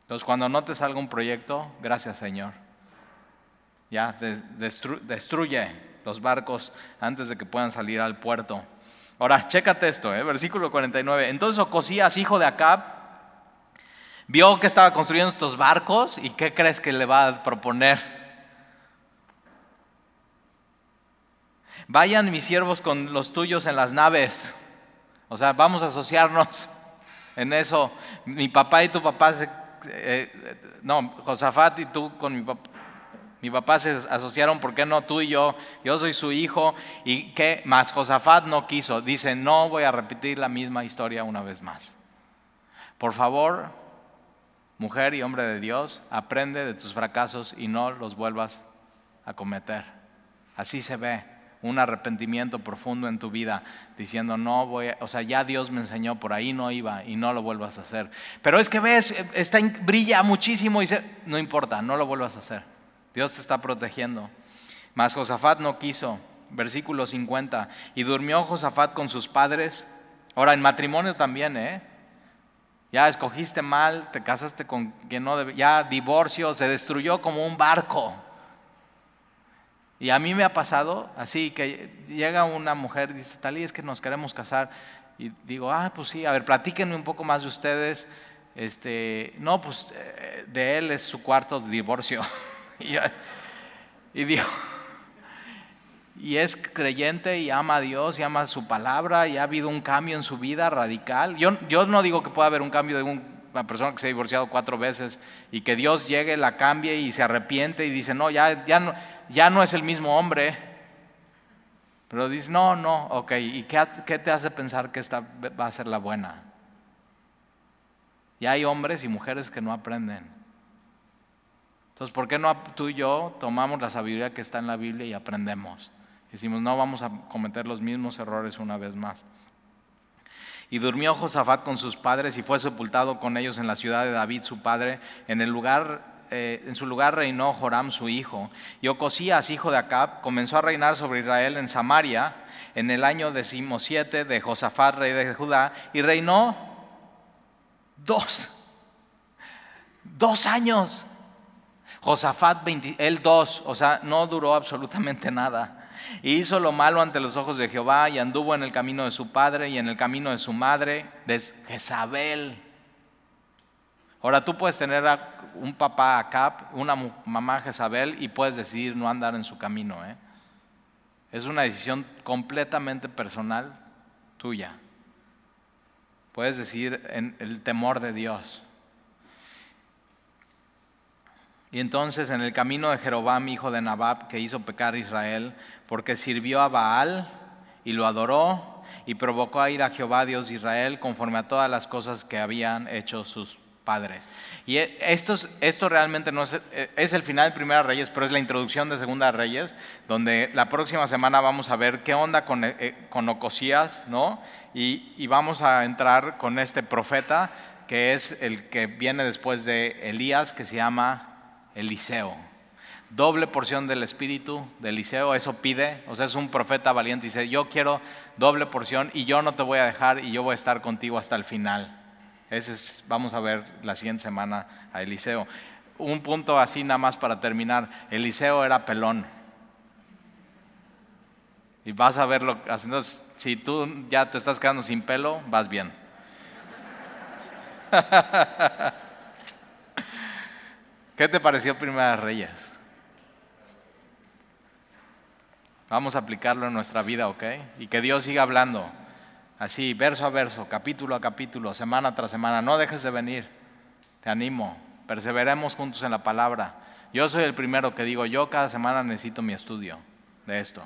Entonces, cuando no te salga un proyecto, gracias Señor. Ya, destruye los barcos antes de que puedan salir al puerto. Ahora, chécate esto, ¿eh? versículo 49. Entonces Ocosías, hijo de Acab, vio que estaba construyendo estos barcos y ¿qué crees que le va a proponer? Vayan mis siervos con los tuyos en las naves. O sea, vamos a asociarnos <laughs> en eso. Mi papá y tu papá. Eh, no, Josafat y tú con mi papá. Mi papá se asociaron, ¿por qué no tú y yo? Yo soy su hijo. ¿Y qué más? Josafat no quiso. Dice, no voy a repetir la misma historia una vez más. Por favor, mujer y hombre de Dios, aprende de tus fracasos y no los vuelvas a cometer. Así se ve un arrepentimiento profundo en tu vida, diciendo, no voy, o sea, ya Dios me enseñó, por ahí no iba y no lo vuelvas a hacer. Pero es que ves, está, brilla muchísimo y dice, no importa, no lo vuelvas a hacer. Dios te está protegiendo. Mas Josafat no quiso. Versículo 50. Y durmió Josafat con sus padres. Ahora, en matrimonio también, ¿eh? Ya escogiste mal, te casaste con quien no debe, ya divorcio, se destruyó como un barco. Y a mí me ha pasado así, que llega una mujer y dice, Talí, es que nos queremos casar. Y digo, ah, pues sí, a ver, platíquenme un poco más de ustedes. Este, no, pues eh, de él es su cuarto divorcio. <laughs> <laughs> y, y y es creyente y ama a Dios y ama su palabra y ha habido un cambio en su vida radical. Yo, yo no digo que pueda haber un cambio de una persona que se ha divorciado cuatro veces y que Dios llegue, la cambie y se arrepiente y dice, no, ya, ya, no, ya no es el mismo hombre. Pero dice, no, no, ok, ¿y qué, qué te hace pensar que esta va a ser la buena? Y hay hombres y mujeres que no aprenden. Entonces, ¿por qué no tú y yo tomamos la sabiduría que está en la Biblia y aprendemos? Decimos, no vamos a cometer los mismos errores una vez más. Y durmió Josafat con sus padres y fue sepultado con ellos en la ciudad de David, su padre. En, el lugar, eh, en su lugar reinó Joram, su hijo. Y Ocosías, hijo de Acab, comenzó a reinar sobre Israel en Samaria en el año decimosiete de Josafat, rey de Judá, y reinó dos, dos años. Josafat, él dos, o sea, no duró absolutamente nada. Y hizo lo malo ante los ojos de Jehová y anduvo en el camino de su padre y en el camino de su madre, de Jezabel. Ahora tú puedes tener un papá Acab, una mamá Jezabel y puedes decidir no andar en su camino. ¿eh? Es una decisión completamente personal tuya. Puedes decidir en el temor de Dios. Y entonces en el camino de Jeroboam, hijo de Nabab, que hizo pecar a Israel, porque sirvió a Baal y lo adoró y provocó a ir a Jehová, Dios de Israel, conforme a todas las cosas que habían hecho sus padres. Y e, esto, esto realmente no es, e, es el final de Primera Reyes, pero es la introducción de Segunda Reyes, donde la próxima semana vamos a ver qué onda con, e, con Ocosías, ¿no? Y, y vamos a entrar con este profeta, que es el que viene después de Elías, que se llama Eliseo. Doble porción del espíritu de Eliseo, eso pide, o sea, es un profeta valiente, dice, yo quiero doble porción y yo no te voy a dejar y yo voy a estar contigo hasta el final. Ese es, vamos a ver la siguiente semana a Eliseo. Un punto así nada más para terminar, Eliseo era pelón. Y vas a verlo haciendo, si tú ya te estás quedando sin pelo, vas bien. <laughs> ¿Qué te pareció Primera Reyes? Vamos a aplicarlo en nuestra vida, ¿ok? Y que Dios siga hablando, así, verso a verso, capítulo a capítulo, semana tras semana. No dejes de venir, te animo, perseveremos juntos en la palabra. Yo soy el primero que digo, yo cada semana necesito mi estudio de esto.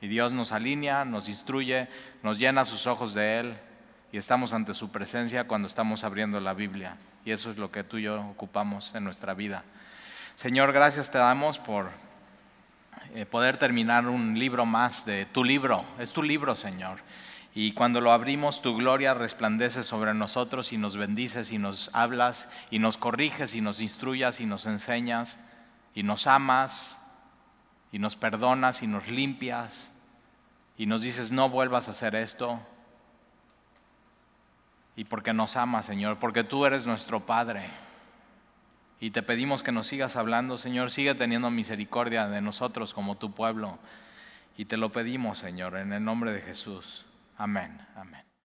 Y Dios nos alinea, nos instruye, nos llena sus ojos de Él y estamos ante su presencia cuando estamos abriendo la Biblia. Y eso es lo que tú y yo ocupamos en nuestra vida. Señor, gracias te damos por eh, poder terminar un libro más de tu libro. Es tu libro, Señor. Y cuando lo abrimos, tu gloria resplandece sobre nosotros y nos bendices y nos hablas y nos corriges y nos instruyas y nos enseñas y nos amas y nos perdonas y nos limpias y nos dices no vuelvas a hacer esto. Y porque nos amas, Señor, porque tú eres nuestro Padre. Y te pedimos que nos sigas hablando, Señor, sigue teniendo misericordia de nosotros como tu pueblo. Y te lo pedimos, Señor, en el nombre de Jesús. Amén, amén.